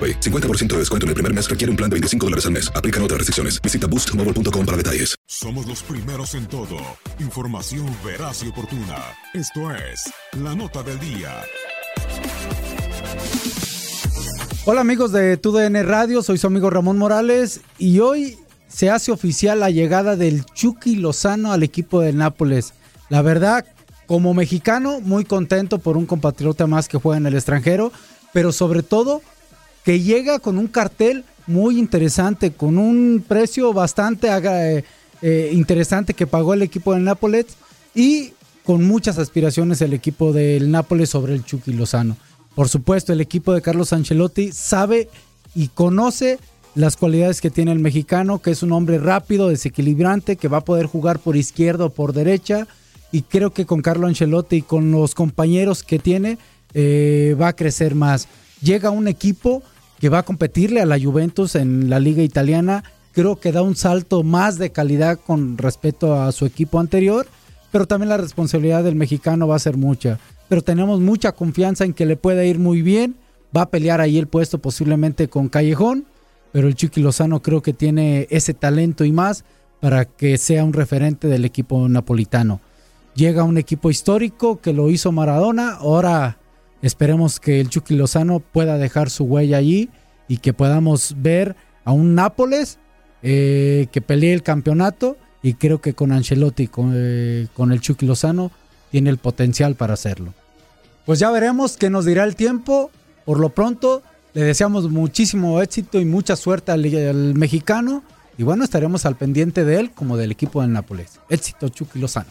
AroPay. 50% de descuento en el primer mes requiere un plan de 25 dólares al mes. Aplican otras restricciones. Visita boostmobile.com para detalles. Somos los primeros en todo. Información veraz y oportuna. Esto es La Nota del Día. Hola amigos de TUDN Radio, soy su amigo Ramón Morales y hoy se hace oficial la llegada del Chucky Lozano al equipo de Nápoles. La verdad, como mexicano, muy contento por un compatriota más que juega en el extranjero, pero sobre todo que llega con un cartel muy interesante, con un precio bastante eh, eh, interesante que pagó el equipo del Nápoles y con muchas aspiraciones el equipo del Nápoles sobre el Chucky Lozano. Por supuesto, el equipo de Carlos Ancelotti sabe y conoce las cualidades que tiene el mexicano, que es un hombre rápido, desequilibrante, que va a poder jugar por izquierda o por derecha. Y creo que con Carlos Ancelotti y con los compañeros que tiene, eh, va a crecer más. Llega un equipo que va a competirle a la Juventus en la liga italiana. Creo que da un salto más de calidad con respecto a su equipo anterior, pero también la responsabilidad del mexicano va a ser mucha. Pero tenemos mucha confianza en que le pueda ir muy bien. Va a pelear ahí el puesto posiblemente con Callejón, pero el Chiqui Lozano creo que tiene ese talento y más para que sea un referente del equipo napolitano. Llega un equipo histórico que lo hizo Maradona, ahora Esperemos que el Chucky Lozano pueda dejar su huella allí y que podamos ver a un Nápoles eh, que pelee el campeonato y creo que con Ancelotti, con, eh, con el Chucky Lozano, tiene el potencial para hacerlo. Pues ya veremos qué nos dirá el tiempo. Por lo pronto, le deseamos muchísimo éxito y mucha suerte al, al mexicano. Y bueno, estaremos al pendiente de él como del equipo del Nápoles. Éxito, Chucky Lozano.